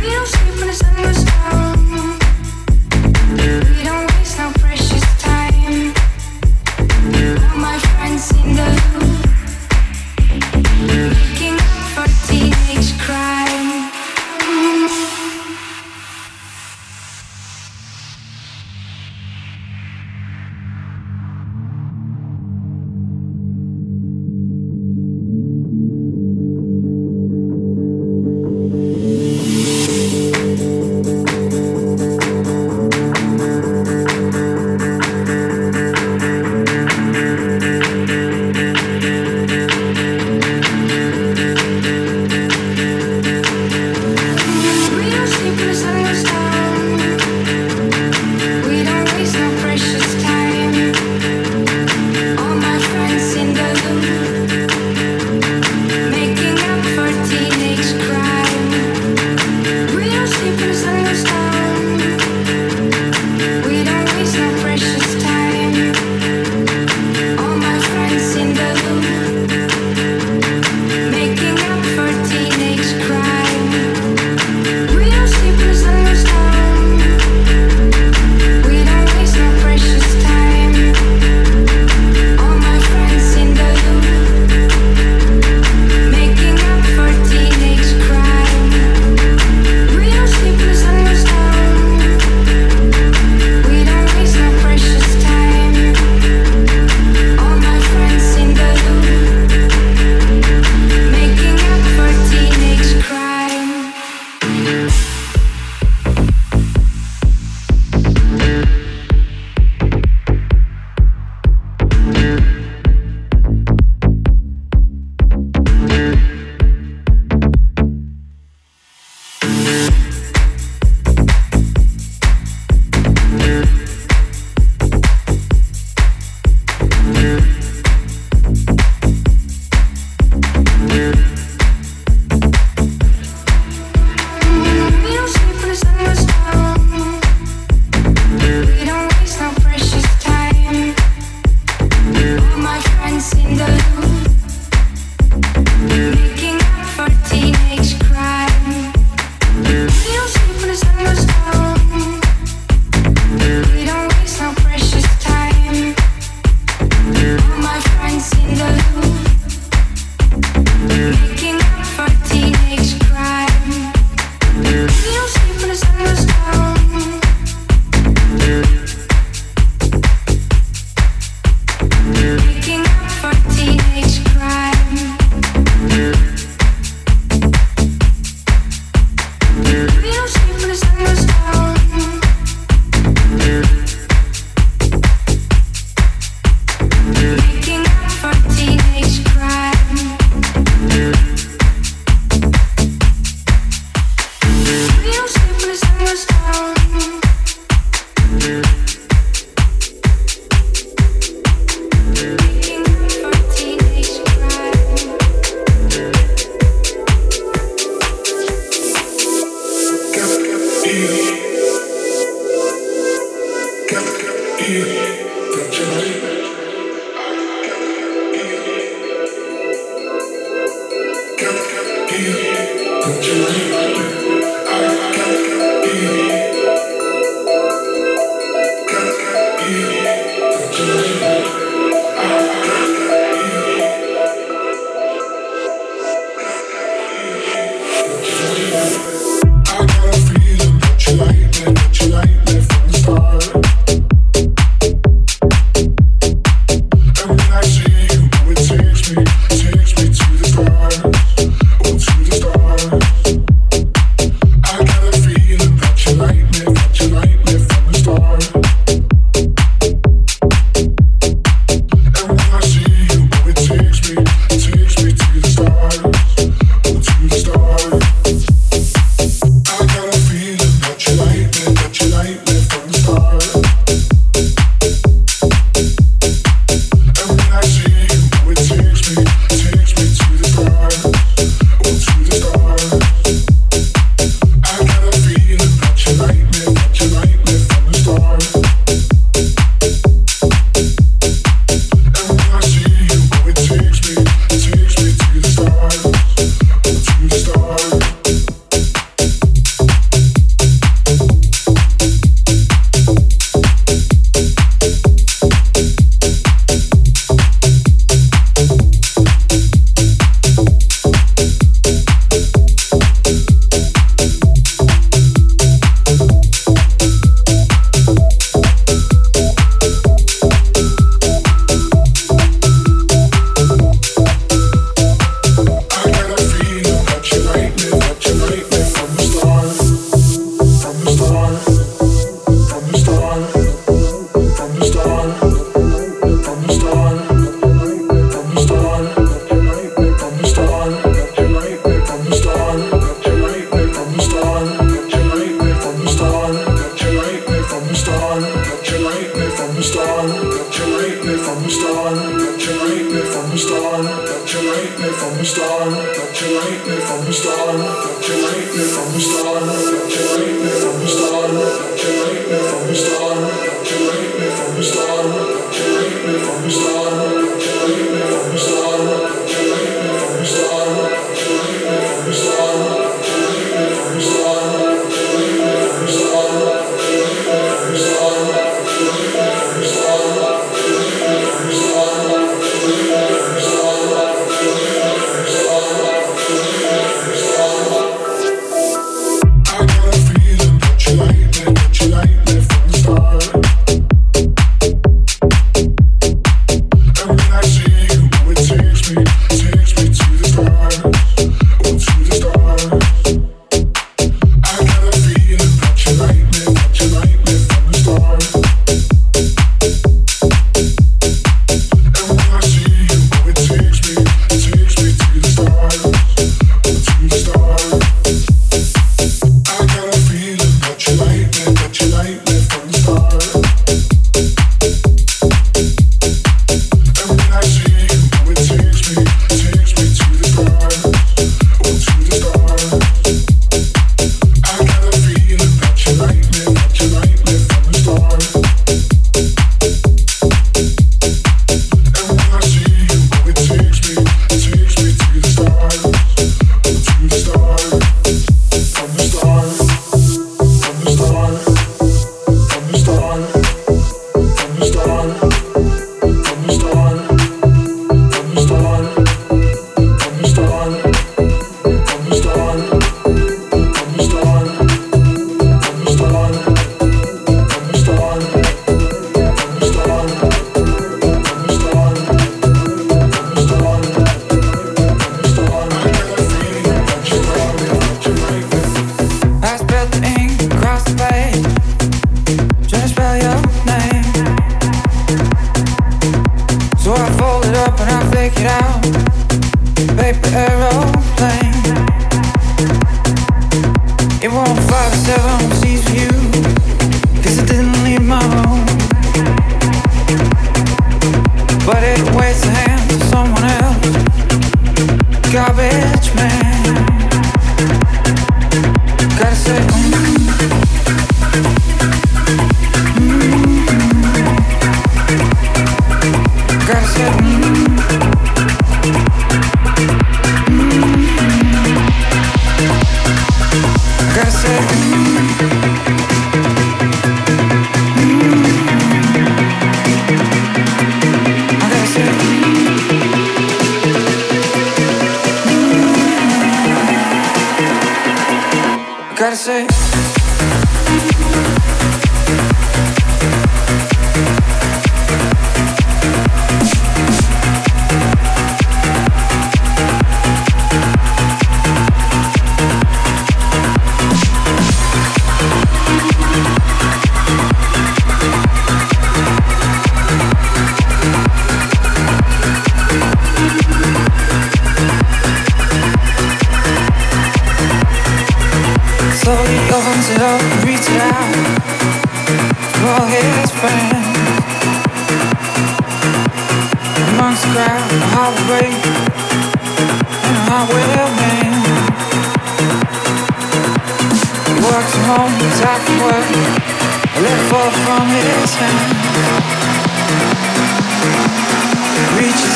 real me.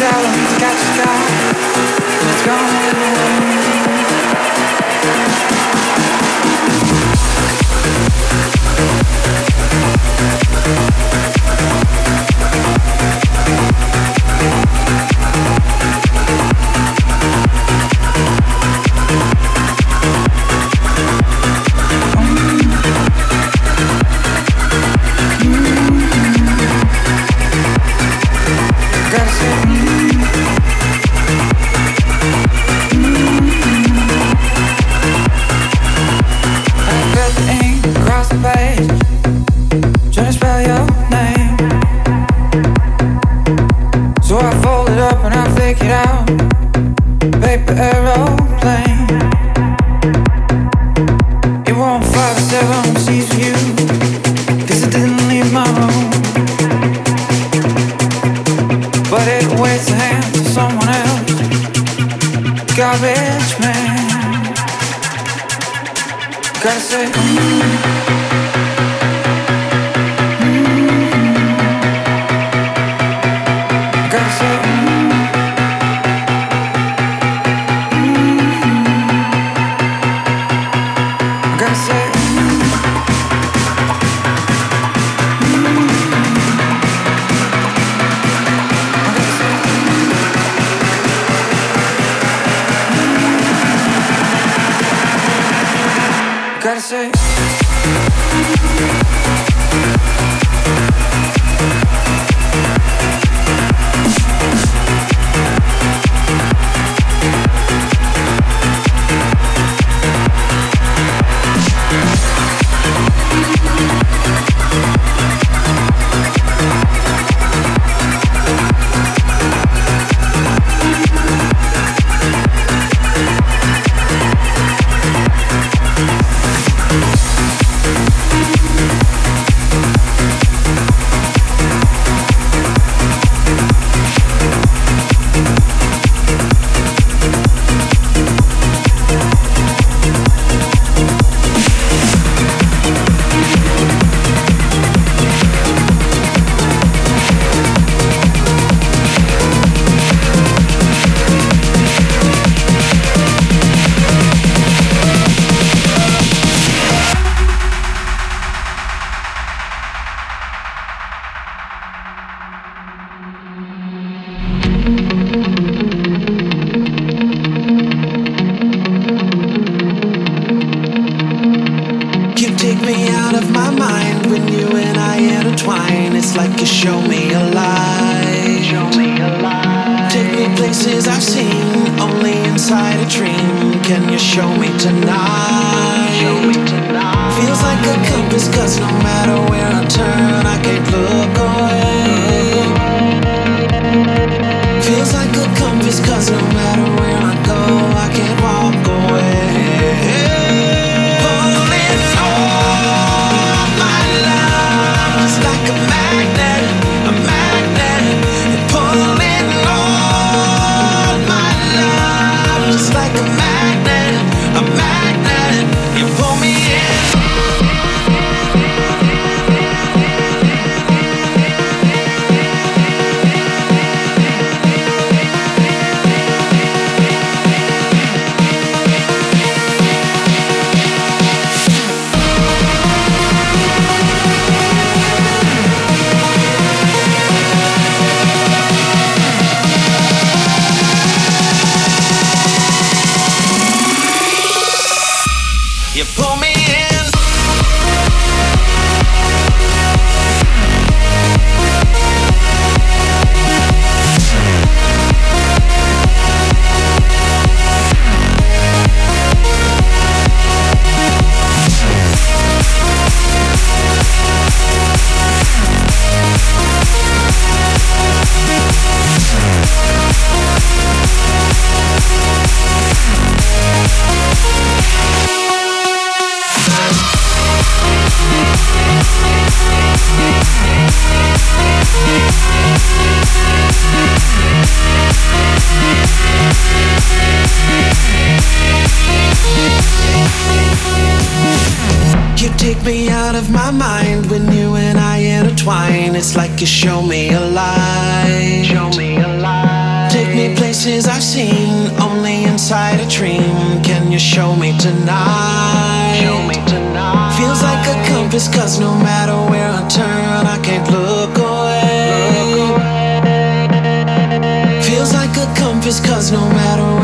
out and catch the sky. It's gone. intertwine. It's like you show me a light. Show me a light. Take me places I've seen only inside a dream. Can you show me tonight? Show me tonight. Feels like a compass, cause no matter where I turn, I can't look away. Look away. Feels like a compass, cause no matter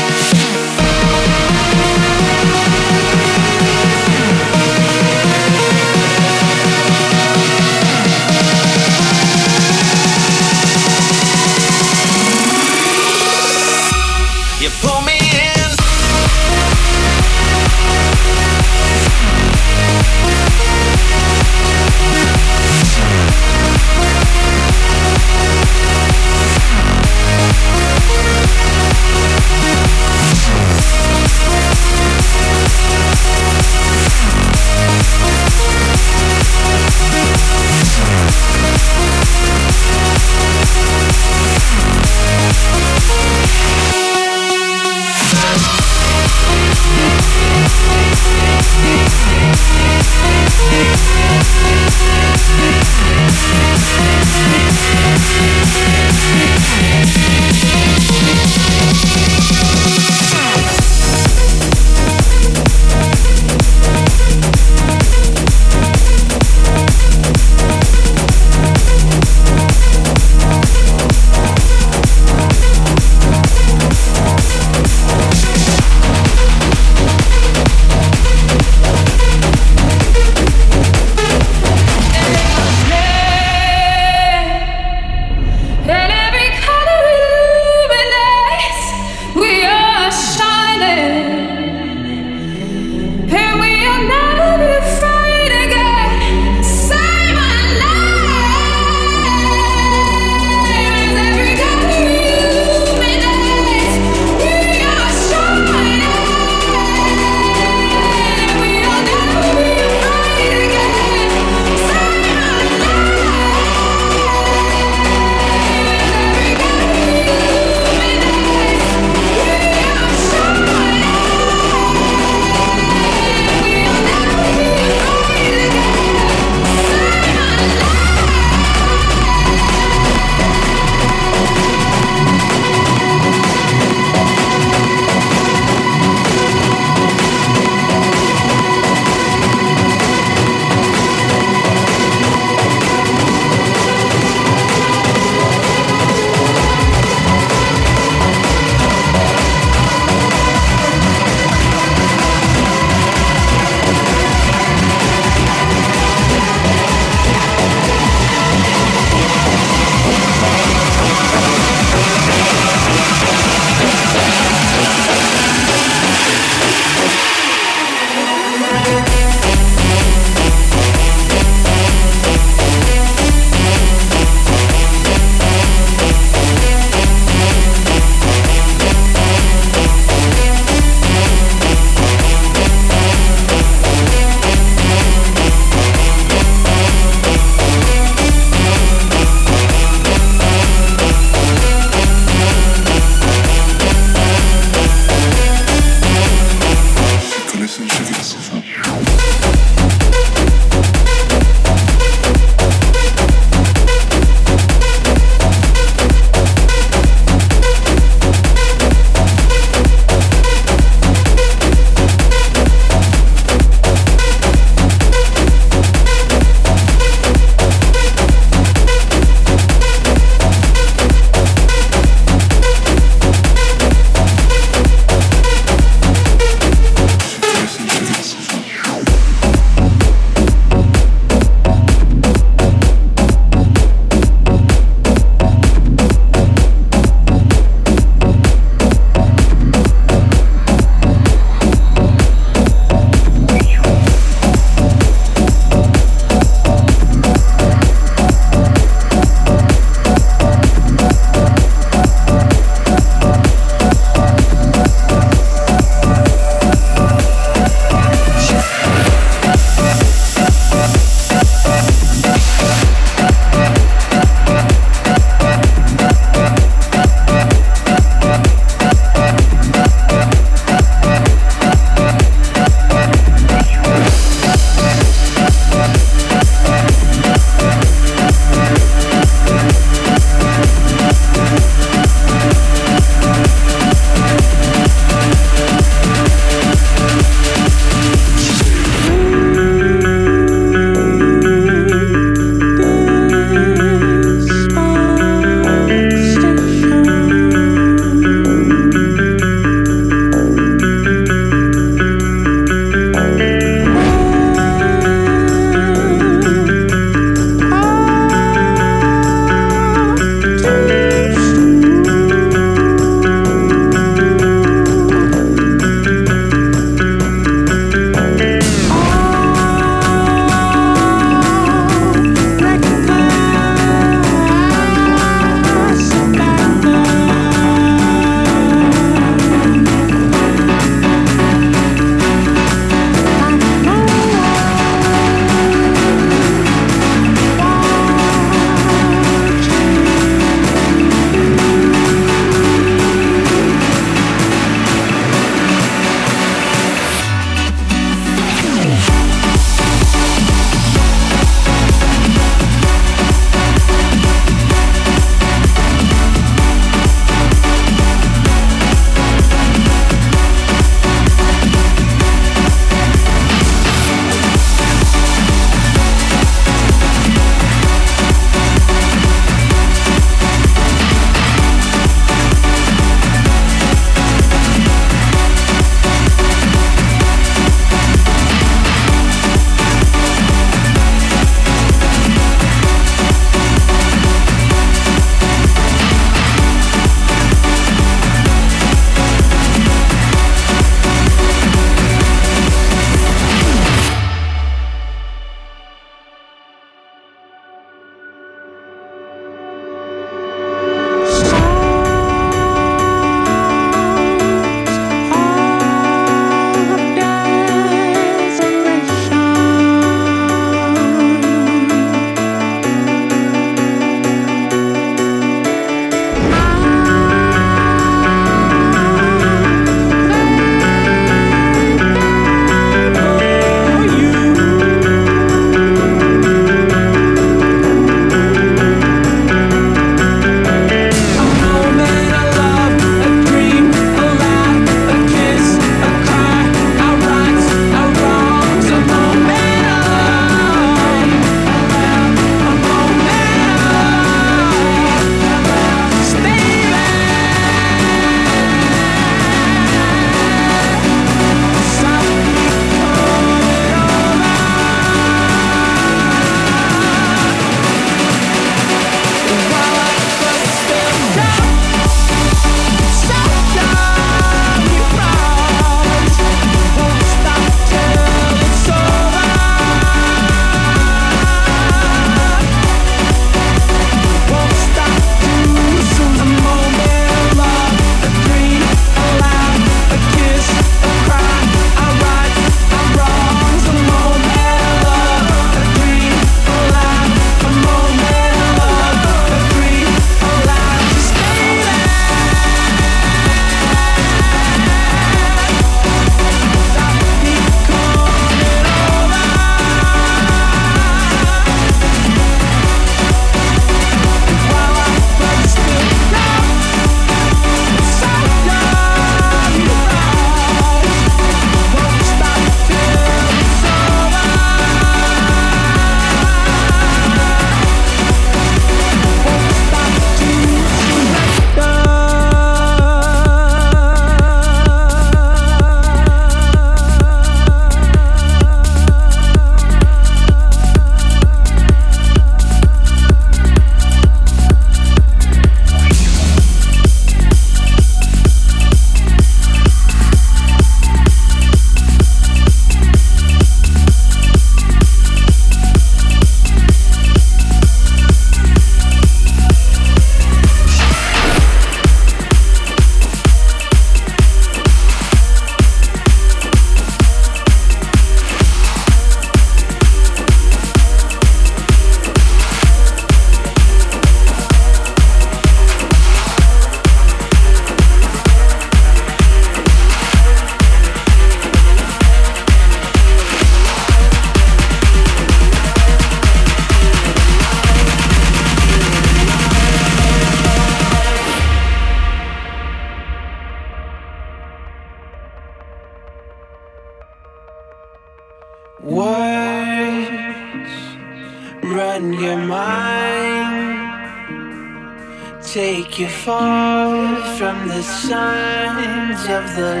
of the